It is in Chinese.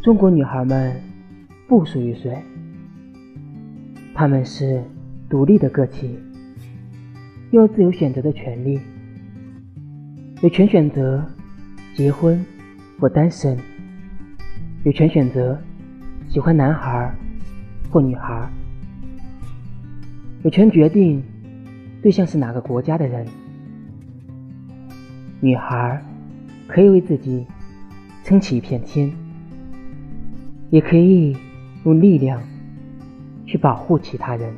中国女孩们不属于谁，她们是独立的个体，有自由选择的权利，有权选择结婚或单身，有权选择喜欢男孩或女孩，有权决定对象是哪个国家的人。女孩可以为自己撑起一片天。也可以用力量去保护其他人。